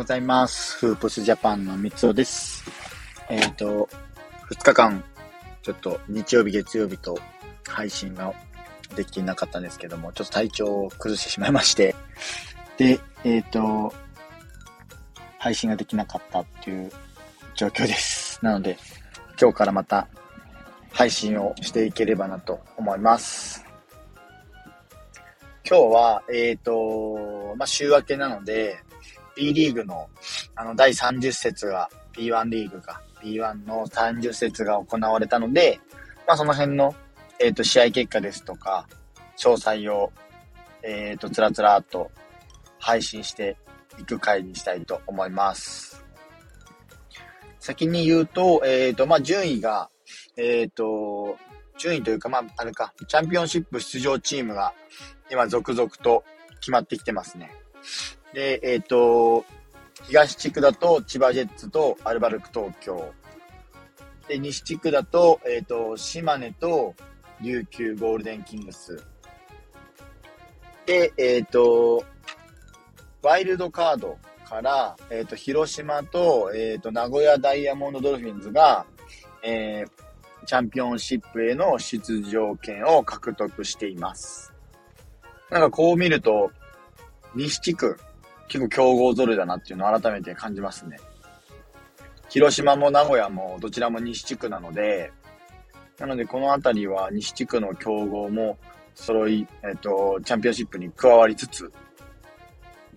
ございます。フープスジャパンの三つおです。えっ、ー、と、2日間、ちょっと日曜日、月曜日と配信ができなかったんですけども、ちょっと体調を崩してしまいまして、で、えっ、ー、と、配信ができなかったっていう状況です。なので、今日からまた配信をしていければなと思います。今日は、えっ、ー、と、まあ、週明けなので、B リーグの、あの、第30節が、B1 リーグが、B1 の30節が行われたので、まあ、その辺の、えっ、ー、と、試合結果ですとか、詳細を、えっ、ー、と、つらつらっと配信していく回にしたいと思います。先に言うと、えっ、ー、と、まあ、順位が、えっ、と、順位というか、まあ、あれか、チャンピオンシップ出場チームが、今続々と決まってきてますね。で、えっ、ー、と、東地区だと千葉ジェッツとアルバルク東京。で、西地区だと、えっ、ー、と、島根と琉球ゴールデンキングス。で、えっ、ー、と、ワイルドカードから、えっ、と、広島と、えっ、と、名古屋ダイヤモンドドルフィンズが、えー、チャンピオンシップへの出場権を獲得しています。なんかこう見ると、西地区、結構強豪ぞろいだなっていうのを改めて感じますね。広島も名古屋もどちらも西地区なので、なのでこの辺りは西地区の強豪も揃い、えっと、チャンピオンシップに加わりつつ、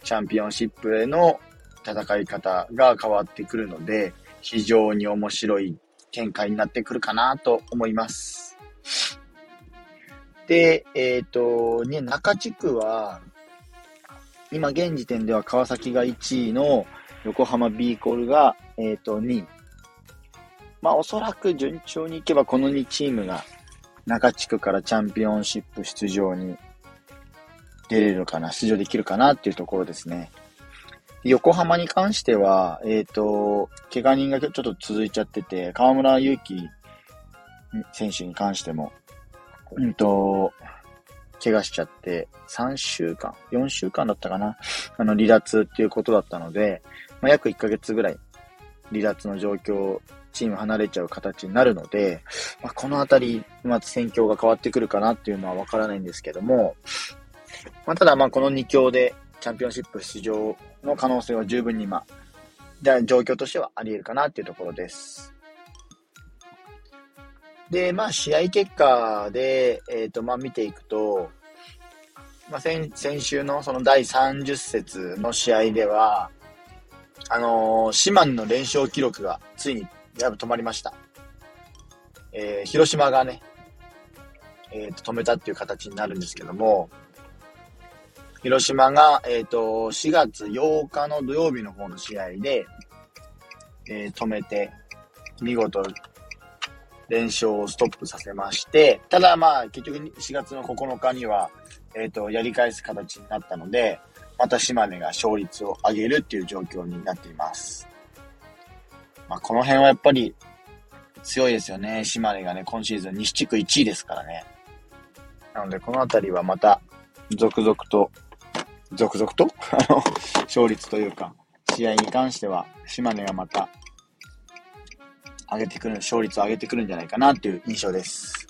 チャンピオンシップへの戦い方が変わってくるので、非常に面白い展開になってくるかなと思います。で、えっ、ー、と、ね、中地区は、今現時点では川崎が1位の横浜ビーコルが、えっ、ー、と、2位。まあ、おそらく順調にいけばこの2チームが中地区からチャンピオンシップ出場に出れるかな、出場できるかなっていうところですね。横浜に関しては、えっ、ー、と、怪我人がちょっと続いちゃってて、河村勇輝選手に関しても、うんと、怪我しちゃって、3週間、4週間だったかな、あの、離脱っていうことだったので、まあ、約1ヶ月ぐらい、離脱の状況、チーム離れちゃう形になるので、まあ、このあたり、まず戦況が変わってくるかなっていうのはわからないんですけども、まあ、ただまこの2強でチャンピオンシップ出場の可能性は十分にまあ、状況としてはあり得るかなっていうところです。で、まあ、試合結果で、えっ、ー、と、まあ、見ていくと、まあ、先、先週のその第30節の試合では、あのー、島根の連勝記録がついにやぶ止まりました。えー、広島がね、え、ー、と、止めたっていう形になるんですけども、広島が、えっ、ー、と、4月8日の土曜日の方の試合で、えー、止めて、見事連勝をストップさせまして、ただまあ結局4月の9日には、えっ、ー、と、やり返す形になったので、また島根が勝率を上げるっていう状況になっています。まあこの辺はやっぱり強いですよね。島根がね、今シーズン西地区1位ですからね。なのでこの辺りはまた続々と、続々と？あの、勝率というか、試合に関しては島根がまた上げてくる、勝率を上げてくるんじゃないかなっていう印象です。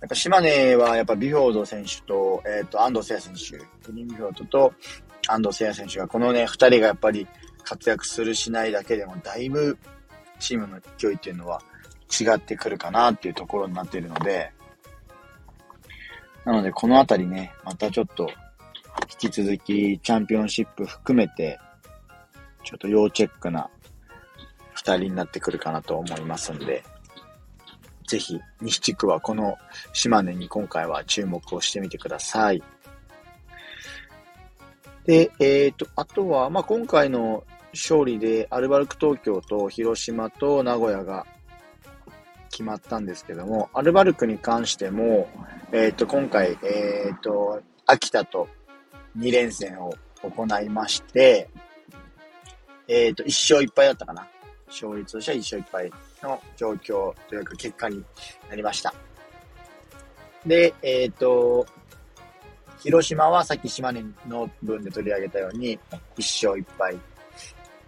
やっぱ島根はやっぱビフォード選手と、えっ、ー、と、安藤聖也選手、グリーンビフォードと安藤聖也選手が、このね、二人がやっぱり活躍するしないだけでも、だいぶチームの勢いっていうのは違ってくるかなっていうところになっているので、なのでこのあたりね、またちょっと引き続きチャンピオンシップ含めてちょっと要チェックな二人になってくるかなと思いますんで、ぜひ、西地区はこの島根に今回は注目をしてみてください。で、えっ、ー、と、あとは、まあ、今回の勝利でアルバルク東京と広島と名古屋が決まったんですけども、アルバルクに関しても、えっ、ー、と、今回、えっ、ー、と、秋田と2連戦を行いまして、えっ、ー、と、一勝一敗だったかな。勝率としては一勝一敗の状況というか結果になりました。で、えっ、ー、と、広島はさっき島根の分で取り上げたように、1勝1敗。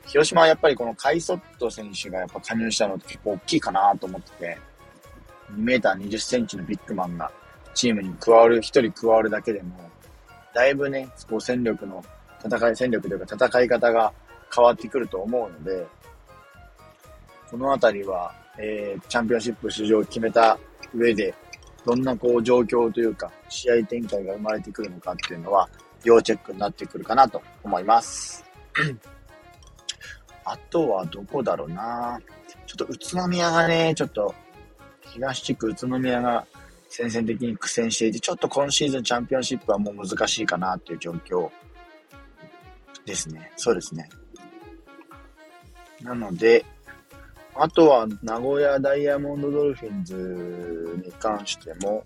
広島はやっぱりこのカイソット選手がやっぱ加入したのって結構大きいかなと思ってて、2メーター20センチのビッグマンがチームに加わる、1人加わるだけでも、だいぶね、こう戦力の戦い、戦力というか戦い方が変わってくると思うので、このあたりは、えー、チャンピオンシップ出場を決めた上で、どんなこう状況というか、試合展開が生まれてくるのかっていうのは、要チェックになってくるかなと思います。あとはどこだろうなちょっと宇都宮がね、ちょっと、東地区宇都宮が先々的に苦戦していて、ちょっと今シーズンチャンピオンシップはもう難しいかなっていう状況ですね。そうですね。なので、あとは、名古屋ダイヤモンドドルフィンズに関しても、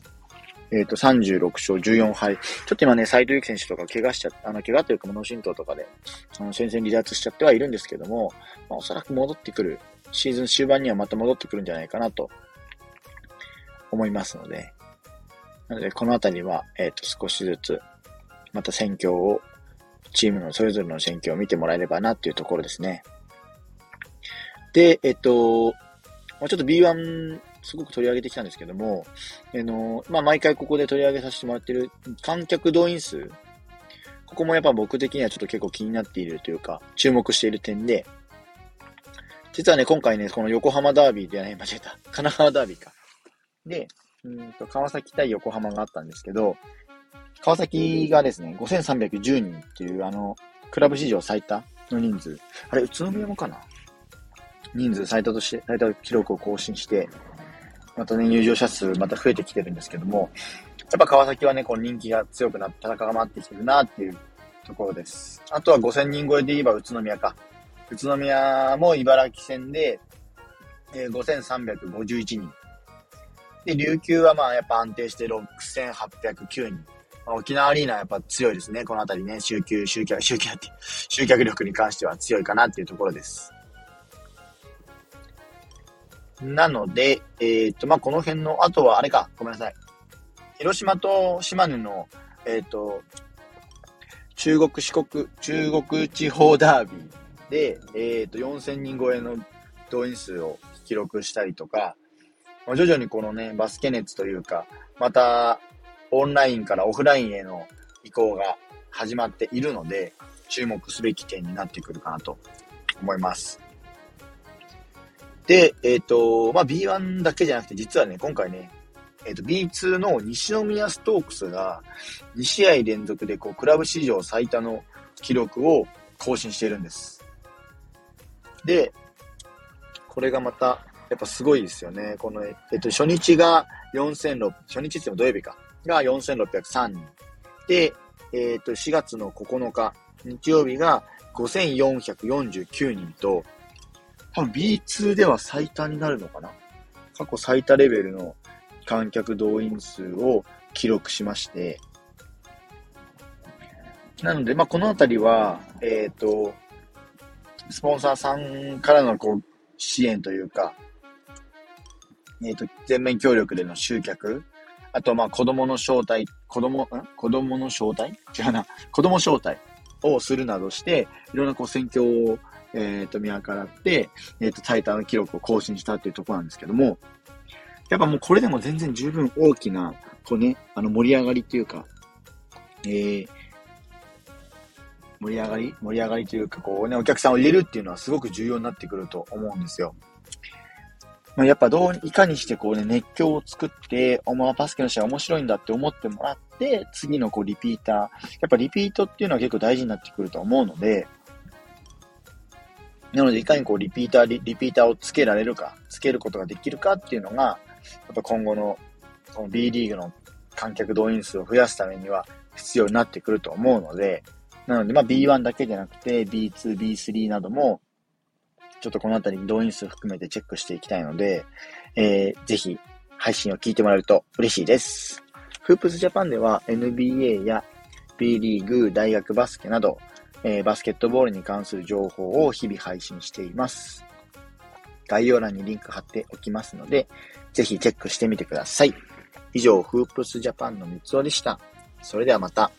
えっ、ー、と、36勝14敗。ちょっと今ね、斎藤幸選手とか怪我しちゃあの、怪我というか、脳震盪とかで、あの、戦線離脱しちゃってはいるんですけども、まあ、おそらく戻ってくる、シーズン終盤にはまた戻ってくるんじゃないかなと、思いますので、なので、このあたりは、えっ、ー、と、少しずつ、また戦況を、チームのそれぞれの戦況を見てもらえればなっていうところですね。で、えっと、まあ、ちょっと B1 すごく取り上げてきたんですけども、あの、まあ、毎回ここで取り上げさせてもらってる観客動員数、ここもやっぱ僕的にはちょっと結構気になっているというか、注目している点で、実はね、今回ね、この横浜ダービーではね、間違えた。神奈川ダービーか。で、うんと、川崎対横浜があったんですけど、川崎がですね、5310人っていう、あの、クラブ史上最多の人数。あれ、宇都宮もかな人数最多として、最多記録を更新して、またね、入場者数また増えてきてるんですけども、やっぱ川崎はね、こう人気が強くなって、戦が回ってきてるなっていうところです。あとは5000人超えで言えば宇都宮か。宇都宮も茨城戦で、えー、5351人。で、琉球はまあやっぱ安定して6809人。まあ、沖縄アリーナはやっぱ強いですね。このあたりね、集客、集客、集客って、集客力に関しては強いかなっていうところです。なので、えー、っと、まあ、この辺の、あとはあれか、ごめんなさい。広島と島根の、えー、っと、中国四国、中国地方ダービーで、えー、っと、4000人超えの動員数を記録したりとか、まあ、徐々にこのね、バスケ熱というか、また、オンラインからオフラインへの移行が始まっているので、注目すべき点になってくるかなと思います。で、えっ、ー、と、まあ、B1 だけじゃなくて、実はね、今回ね、えっ、ー、と、B2 の西宮ストークスが2試合連続でこう、クラブ史上最多の記録を更新しているんです。で、これがまた、やっぱすごいですよね。この、えっ、と、初日が4600、初日って土曜日か、が4603人。で、えっ、と、4月の9日、日曜日が5449人と、多分 B2 では最多になるのかな？過去最多レベルの観客動員数を記録しまして、なので、まあ、このあたりは、えっ、ー、と、スポンサーさんからのこう支援というか、えっ、ー、と、全面協力での集客、あと、まあ、子供の招待、子供、ん？子供の招待？違うな。子供招待をするなどして、いろんなこう選挙をえっ、ー、と、見計らって、えっ、ー、と、タイタン記録を更新したっていうところなんですけども、やっぱもうこれでも全然十分大きな、こうね、あの盛り上がりっていうか、えー、盛り上がり盛り上がりというか、こうね、お客さんを入れるっていうのはすごく重要になってくると思うんですよ。まあ、やっぱどう、いかにしてこうね、熱狂を作って、お前バスケの試合面白いんだって思ってもらって、次のこうリピーター、やっぱリピートっていうのは結構大事になってくると思うので、なので、いかにこう、リピーターリ、リピーターをつけられるか、つけることができるかっていうのが、やっぱ今後の、この B リーグの観客動員数を増やすためには必要になってくると思うので、なので、まあ B1 だけじゃなくて B2、B3 なども、ちょっとこのあたり動員数含めてチェックしていきたいので、えー、ぜひ配信を聞いてもらえると嬉しいです。フープスジャパンでは NBA や B リーグ、大学バスケなど、えー、バスケットボールに関する情報を日々配信しています。概要欄にリンク貼っておきますので、ぜひチェックしてみてください。以上、フープスジャパンの三つおでした。それではまた。